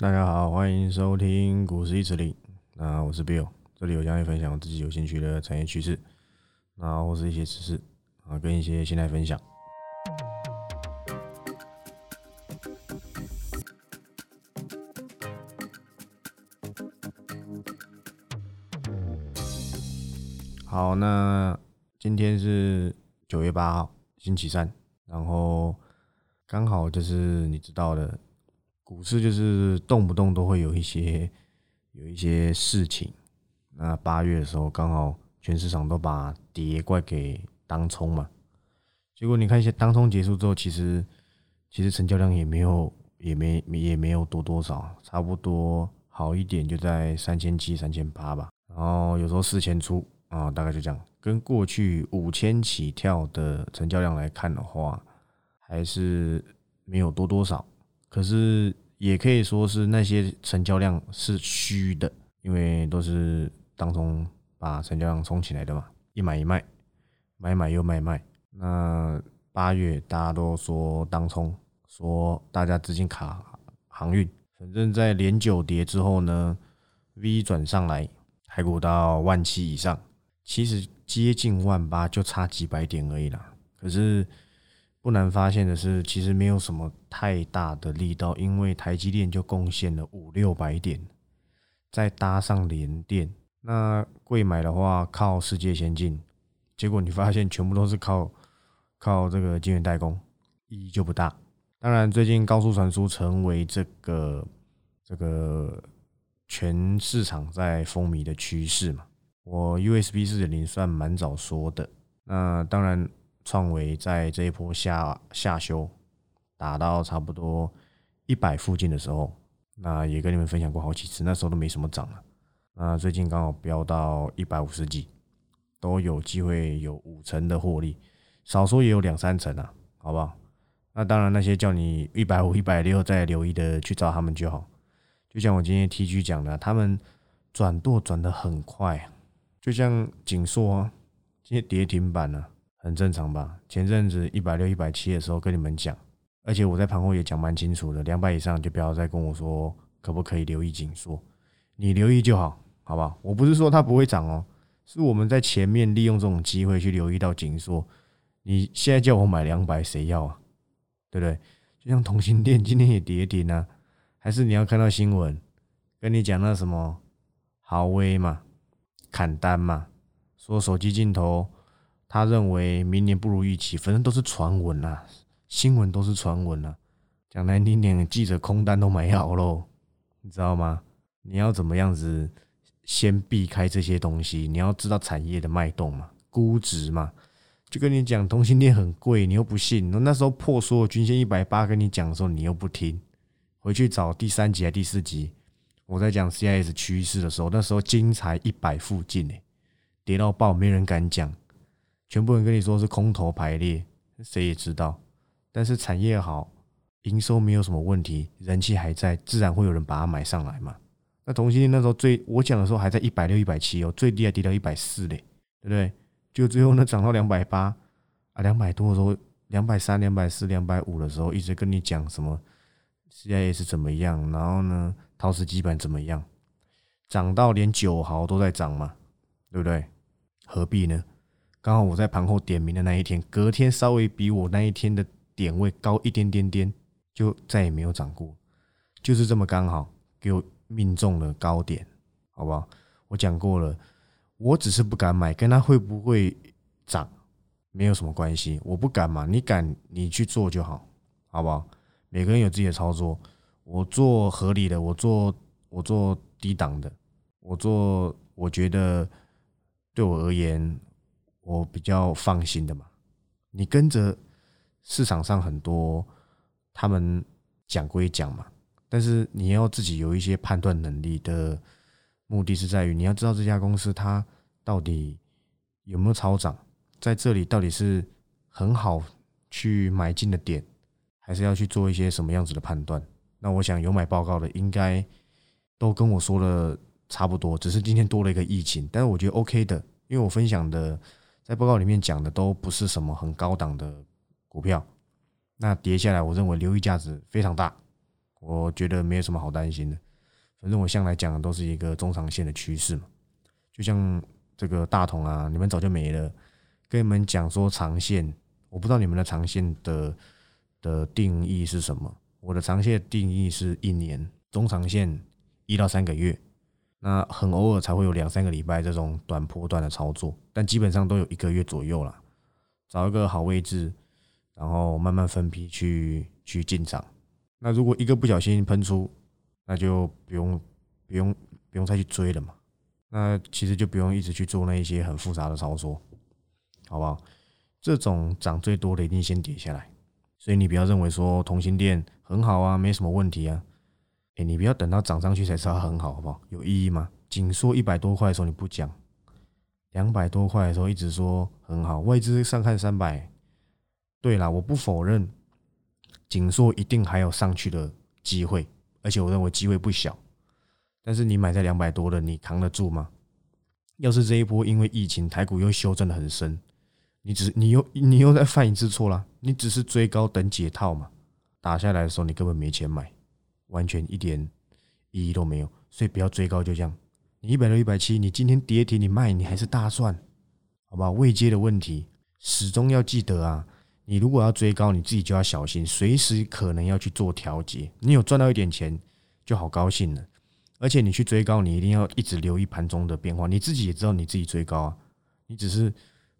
大家好，欢迎收听股市一指令。那我是 Bill，这里我将会分享我自己有兴趣的产业趋势，那或是一些知识啊，跟一些心态分享。好，那今天是九月八号，星期三，然后刚好就是你知道的，股市就是动不动都会有一些有一些事情。那八月的时候，刚好全市场都把跌怪给当冲嘛，结果你看一下当冲结束之后，其实其实成交量也没有也没也没有多多少，差不多好一点就在三千七、三千八吧，然后有时候四千出。啊，大概就这样。跟过去五千起跳的成交量来看的话，还是没有多多少。可是也可以说是那些成交量是虚的，因为都是当中把成交量冲起来的嘛，一买一卖，买买又卖卖。那八月大家都说当冲，说大家资金卡航运，反正在连九跌之后呢，V 转上来，台股到万七以上。其实接近万八，就差几百点而已啦。可是不难发现的是，其实没有什么太大的力道，因为台积电就贡献了五六百点，再搭上联电，那贵买的话靠世界先进，结果你发现全部都是靠靠这个晶圆代工，意义就不大。当然，最近高速传输成为这个这个全市场在风靡的趋势嘛。我 USB 四点零算蛮早说的，那当然创维在这一波下下修打到差不多一百附近的时候，那也跟你们分享过好几次，那时候都没什么涨了。那最近刚好飙到一百五十几，都有机会有五成的获利，少说也有两三成啊，好不好？那当然那些叫你一百五、一百六再留意的去找他们就好。就像我今天 T G 讲的，他们转舵转的很快。就像锦硕啊，今天跌停板了，很正常吧？前阵子一百六、一百七的时候跟你们讲，而且我在盘后也讲蛮清楚的，两百以上就不要再跟我说可不可以留意紧缩，你留意就好，好不好？我不是说它不会涨哦，是我们在前面利用这种机会去留意到紧缩。你现在叫我买两百，谁要啊？对不对？就像同心店今天也跌停啊，还是你要看到新闻跟你讲那什么豪威嘛？砍单嘛，说手机镜头，他认为明年不如预期，反正都是传闻啦，新闻都是传闻啦。讲难听点，记者空单都买好喽，你知道吗？你要怎么样子先避开这些东西？你要知道产业的脉动嘛，估值嘛，就跟你讲，同性恋很贵，你又不信。那时候破所有均线一百八，跟你讲的时候，你又不听，回去找第三集还第四集。我在讲 CIS 趋势的时候，那时候金才一百附近诶，跌到爆，没人敢讲，全部人跟你说是空头排列，谁也知道。但是产业好，营收没有什么问题，人气还在，自然会有人把它买上来嘛。那同性恋那时候最我讲的时候还在一百六、一百七哦，最低还跌到一百四嘞，对不对？就最后呢涨到两百八啊，两百多的时候，两百三、两百四、两百五的时候，一直跟你讲什么 CIS 怎么样，然后呢？陶瓷基板怎么样？涨到连九毫都在涨嘛，对不对？何必呢？刚好我在盘后点名的那一天，隔天稍微比我那一天的点位高一点点点，就再也没有涨过，就是这么刚好给我命中了高点，好不好？我讲过了，我只是不敢买，跟他会不会涨没有什么关系，我不敢嘛，你敢你去做就好，好不好？每个人有自己的操作。我做合理的，我做我做低档的，我做我觉得对我而言我比较放心的嘛。你跟着市场上很多他们讲归讲嘛，但是你要自己有一些判断能力的目的是在于你要知道这家公司它到底有没有超涨，在这里到底是很好去买进的点，还是要去做一些什么样子的判断。那我想有买报告的应该都跟我说的差不多，只是今天多了一个疫情，但是我觉得 OK 的，因为我分享的在报告里面讲的都不是什么很高档的股票，那跌下来我认为留意价值非常大，我觉得没有什么好担心的。反正我向来讲的都是一个中长线的趋势嘛，就像这个大同啊，你们早就没了，跟你们讲说长线，我不知道你们的长线的的定义是什么。我的长线定义是一年，中长线一到三个月，那很偶尔才会有两三个礼拜这种短波段的操作，但基本上都有一个月左右了。找一个好位置，然后慢慢分批去去进场。那如果一个不小心喷出，那就不用不用不用再去追了嘛。那其实就不用一直去做那一些很复杂的操作，好不好？这种涨最多的一定先跌下来，所以你不要认为说同心店很好啊，没什么问题啊。哎，你不要等到涨上去才知道很好，好不好？有意义吗？紧缩一百多块的时候你不讲，两百多块的时候一直说很好，外资上看三百。对啦，我不否认紧缩一定还有上去的机会。而且我认为机会不小，但是你买在两百多的，你扛得住吗？要是这一波因为疫情台股又修正的很深，你只你又你又在犯一次错啦，你只是追高等解套嘛，打下来的时候你根本没钱买，完全一点意义都没有，所以不要追高就这样。你一百六一百七，你今天跌停你卖你还是大赚，好吧？未接的问题始终要记得啊。你如果要追高，你自己就要小心，随时可能要去做调节。你有赚到一点钱，就好高兴了。而且你去追高，你一定要一直留意盘中的变化。你自己也知道你自己追高啊，你只是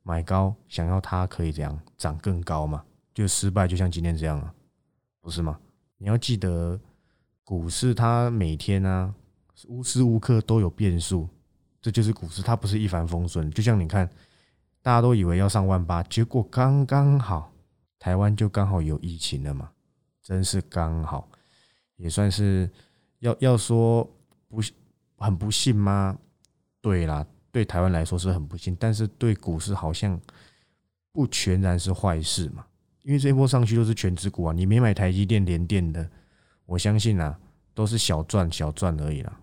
买高，想要它可以这样涨更高嘛？就失败，就像今天这样啊，不是吗？你要记得，股市它每天呢无时无刻都有变数，这就是股市，它不是一帆风顺。就像你看，大家都以为要上万八，结果刚刚好。台湾就刚好有疫情了嘛，真是刚好，也算是要要说不很不幸吗？对啦，对台湾来说是很不幸，但是对股市好像不全然是坏事嘛。因为这一波上去都是全职股啊，你没买台积电、联电的，我相信啊，都是小赚小赚而已啦。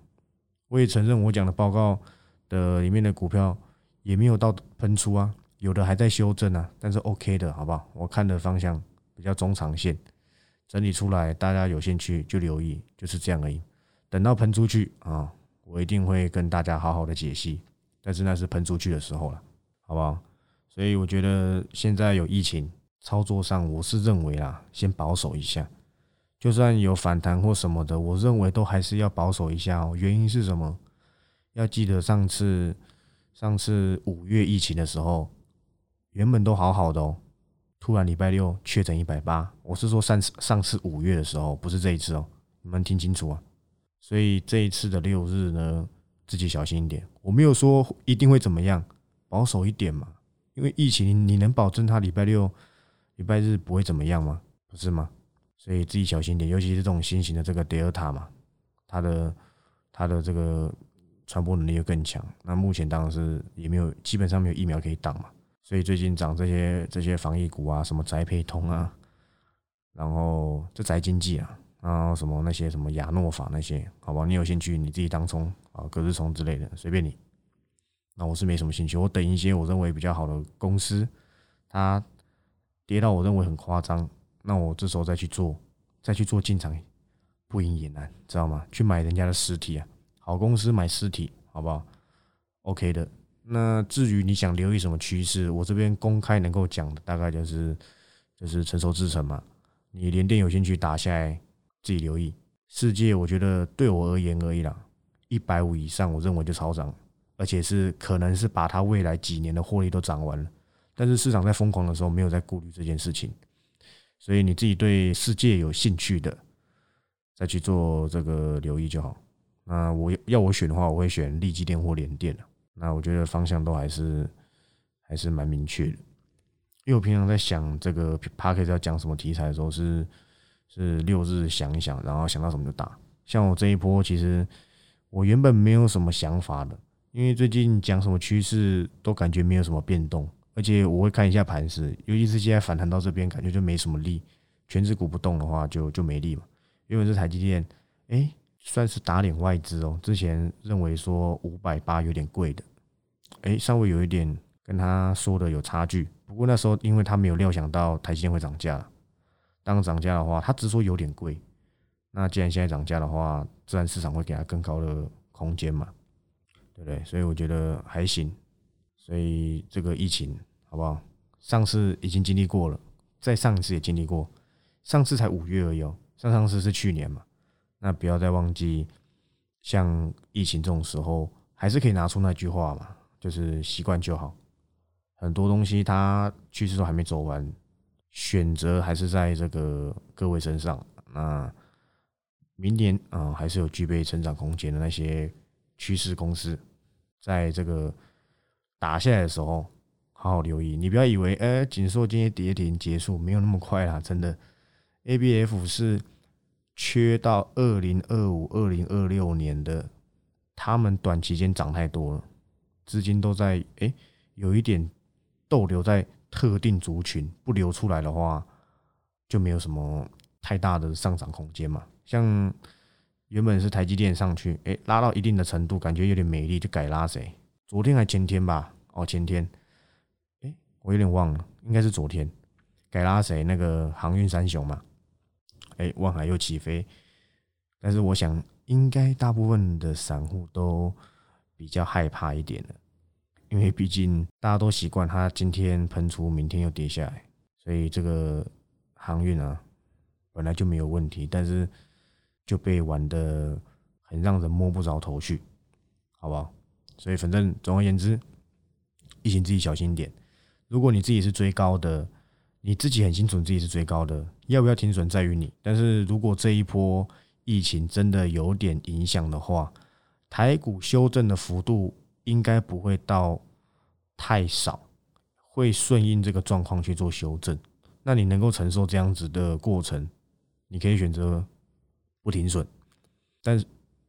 我也承认我讲的报告的里面的股票也没有到喷出啊。有的还在修正啊，但是 OK 的，好不好？我看的方向比较中长线，整理出来，大家有兴趣就留意，就是这样而已。等到喷出去啊，我一定会跟大家好好的解析。但是那是喷出去的时候了，好不好？所以我觉得现在有疫情，操作上我是认为啦，先保守一下。就算有反弹或什么的，我认为都还是要保守一下哦。原因是什么？要记得上次上次五月疫情的时候。原本都好好的哦，突然礼拜六确诊一百八，我是说上次上次五月的时候，不是这一次哦，你们听清楚啊。所以这一次的六日呢，自己小心一点。我没有说一定会怎么样，保守一点嘛。因为疫情，你能保证他礼拜六、礼拜日不会怎么样吗？不是吗？所以自己小心点，尤其是这种新型的这个德尔塔嘛，它的它的这个传播能力又更强。那目前当然是也没有，基本上没有疫苗可以挡嘛。所以最近涨这些这些防疫股啊，什么宅配通啊，然后这宅经济啊，然后什么那些什么亚诺法那些，好吧，你有兴趣你自己当冲啊，隔日冲之类的，随便你。那我是没什么兴趣，我等一些我认为比较好的公司，它跌到我认为很夸张，那我这时候再去做，再去做进场，不赢也难，知道吗？去买人家的实体啊，好公司买实体，好不好？OK 的。那至于你想留意什么趋势，我这边公开能够讲的大概就是就是成熟制成嘛。你连电有兴趣打下来，自己留意。世界我觉得对我而言而已啦，一百五以上我认为就超涨，而且是可能是把它未来几年的获利都涨完了。但是市场在疯狂的时候没有在顾虑这件事情，所以你自己对世界有兴趣的，再去做这个留意就好。那我要我选的话，我会选利基电或联电的。那我觉得方向都还是还是蛮明确的，因为我平常在想这个 p a r k 要讲什么题材的时候，是是六日想一想，然后想到什么就打。像我这一波，其实我原本没有什么想法的，因为最近讲什么趋势都感觉没有什么变动，而且我会看一下盘势，尤其是现在反弹到这边，感觉就没什么力，全指股不动的话就就没力嘛。因为是台积电，哎。算是打脸外资哦。之前认为说五百八有点贵的，哎，稍微有一点跟他说的有差距。不过那时候因为他没有料想到台积电会涨价，当涨价的话，他只说有点贵，那既然现在涨价的话，自然市场会给他更高的空间嘛，对不对？所以我觉得还行。所以这个疫情好不好？上次已经经历过了，再上一次也经历过，上次才五月而已哦，上上次是去年嘛。那不要再忘记，像疫情这种时候，还是可以拿出那句话嘛，就是习惯就好。很多东西它趋势都还没走完，选择还是在这个各位身上。那明年啊，还是有具备成长空间的那些趋势公司，在这个打下来的时候，好好留意。你不要以为，哎，锦硕今天跌停结束，没有那么快啦，真的。A B F 是缺到二零二五、二零二六年的，他们短期间涨太多了，资金都在哎，有一点逗留在特定族群，不流出来的话，就没有什么太大的上涨空间嘛。像原本是台积电上去，哎，拉到一定的程度，感觉有点美丽，就改拉谁？昨天还前天吧？哦，前天，哎，我有点忘了，应该是昨天改拉谁？那个航运三雄嘛，哎，万海又起飞，但是我想，应该大部分的散户都比较害怕一点的，因为毕竟大家都习惯它今天喷出，明天又跌下来，所以这个航运啊，本来就没有问题，但是。就被玩的很让人摸不着头绪，好不好？所以反正总而言之，疫情自己小心点。如果你自己是追高的，你自己很清楚自己是追高的，要不要停损在于你。但是如果这一波疫情真的有点影响的话，台股修正的幅度应该不会到太少，会顺应这个状况去做修正。那你能够承受这样子的过程，你可以选择。不停损，但是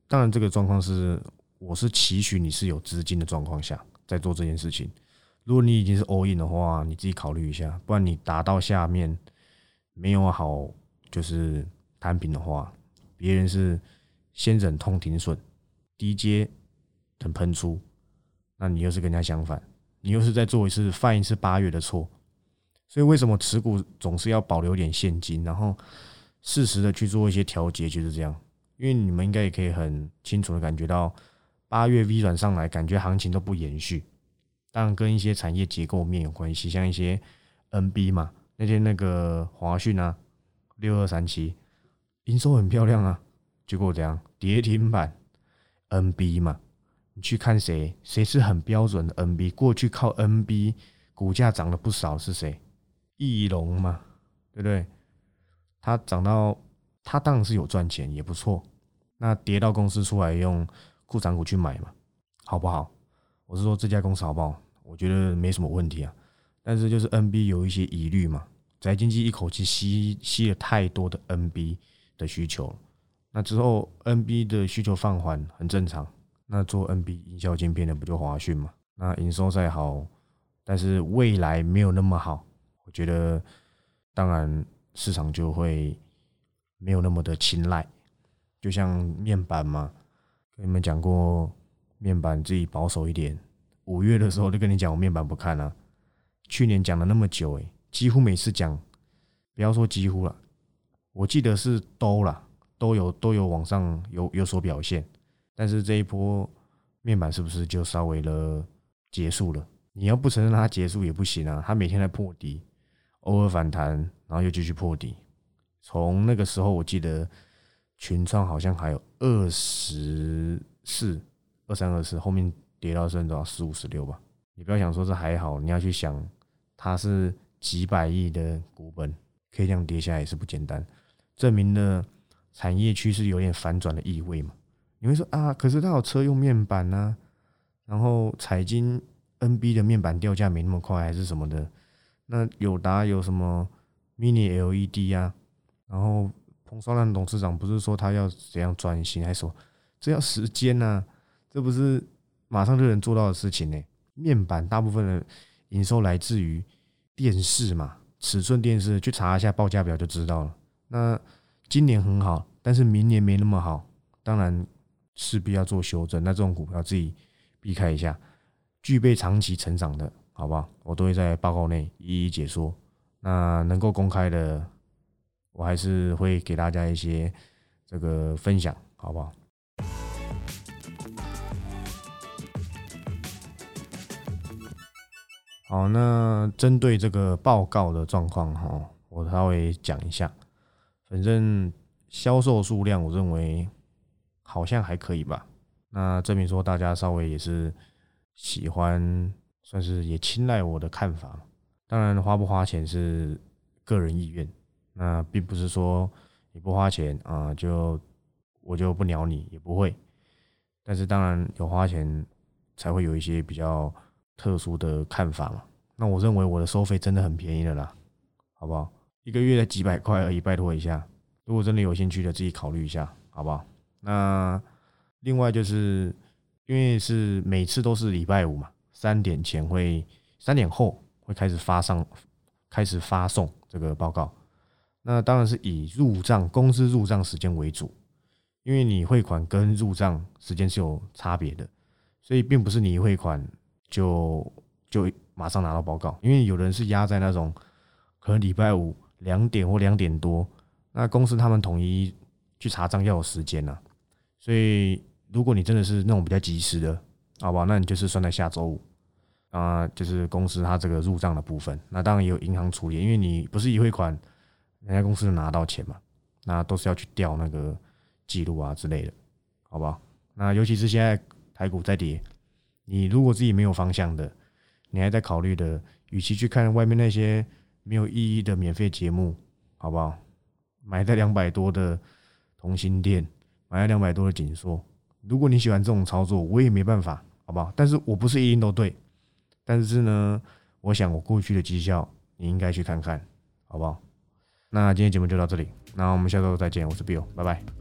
当然，这个状况是我是期许你是有资金的状况下在做这件事情。如果你已经是 all in 的话，你自己考虑一下，不然你达到下面没有好就是摊平的话，别人是先忍痛停损，低阶等喷出，那你又是跟人家相反，你又是在做一次犯一次八月的错。所以为什么持股总是要保留点现金，然后？适时的去做一些调节，就是这样。因为你们应该也可以很清楚的感觉到，八月 V 转上来，感觉行情都不延续。当然跟一些产业结构面有关系，像一些 NB 嘛，那天那个华讯啊，六二三七，营收很漂亮啊，结果怎样？跌停板 NB 嘛，你去看谁？谁是很标准的 NB？过去靠 NB 股价涨了不少是谁？翼龙嘛，对不对？它涨到，它当然是有赚钱，也不错。那跌到公司出来用库藏股去买嘛，好不好？我是说这家公司好不好？我觉得没什么问题啊。但是就是 NB 有一些疑虑嘛，宅经济一口气吸吸了太多的 NB 的需求，那之后 NB 的需求放缓很正常。那做 NB 营销晶片的不就华讯嘛？那营收再好，但是未来没有那么好，我觉得当然。市场就会没有那么的青睐，就像面板嘛，跟你们讲过，面板自己保守一点。五月的时候就跟你讲，我面板不看了。去年讲了那么久，诶，几乎每次讲，不要说几乎了，我记得是都了，都有都有往上有有所表现。但是这一波面板是不是就稍微了结束了？你要不承认它结束也不行啊，它每天在破底。偶尔反弹，然后又继续破底。从那个时候，我记得群创好像还有二十四、二三、二四，后面跌到剩多少四五十六吧。你不要想说这还好，你要去想它是几百亿的股本，可以这样跌下来也是不简单，证明了产业趋势有点反转的意味嘛。你会说啊，可是它有车用面板呢，然后彩晶 NB 的面板掉价没那么快，还是什么的？那友达有什么 Mini LED 啊？然后彭双浪董事长不是说他要怎样转型，还说这要时间呢？这不是马上就能做到的事情呢？面板大部分的营收来自于电视嘛，尺寸电视，去查一下报价表就知道了。那今年很好，但是明年没那么好，当然势必要做修正。那这种股票自己避开一下，具备长期成长的。好不好？我都会在报告内一一解说。那能够公开的，我还是会给大家一些这个分享，好不好？好，那针对这个报告的状况哈，我稍微讲一下。反正销售数量，我认为好像还可以吧。那证明说大家稍微也是喜欢，算是也青睐我的看法。当然，花不花钱是个人意愿，那并不是说你不花钱啊，就我就不鸟你，也不会。但是当然有花钱才会有一些比较。特殊的看法嘛？那我认为我的收费真的很便宜的啦，好不好？一个月才几百块而已，拜托一下。如果真的有兴趣的，自己考虑一下，好不好？那另外就是因为是每次都是礼拜五嘛，三点前会，三点后会开始发上，开始发送这个报告。那当然是以入账公司入账时间为主，因为你汇款跟入账时间是有差别的，所以并不是你汇款。就就马上拿到报告，因为有人是压在那种可能礼拜五两点或两点多，那公司他们统一去查账要有时间呐，所以如果你真的是那种比较及时的，好吧，那你就是算在下周五啊，就是公司他这个入账的部分，那当然也有银行处理，因为你不是一汇款，人家公司拿到钱嘛，那都是要去调那个记录啊之类的，好不好？那尤其是现在台股在跌。你如果自己没有方向的，你还在考虑的，与其去看外面那些没有意义的免费节目，好不好？买在两百多的同心店，买在两百多的紧缩。如果你喜欢这种操作，我也没办法，好不好？但是我不是一定都对，但是呢，我想我过去的绩效，你应该去看看，好不好？那今天节目就到这里，那我们下周再见，我是 Bill，拜拜。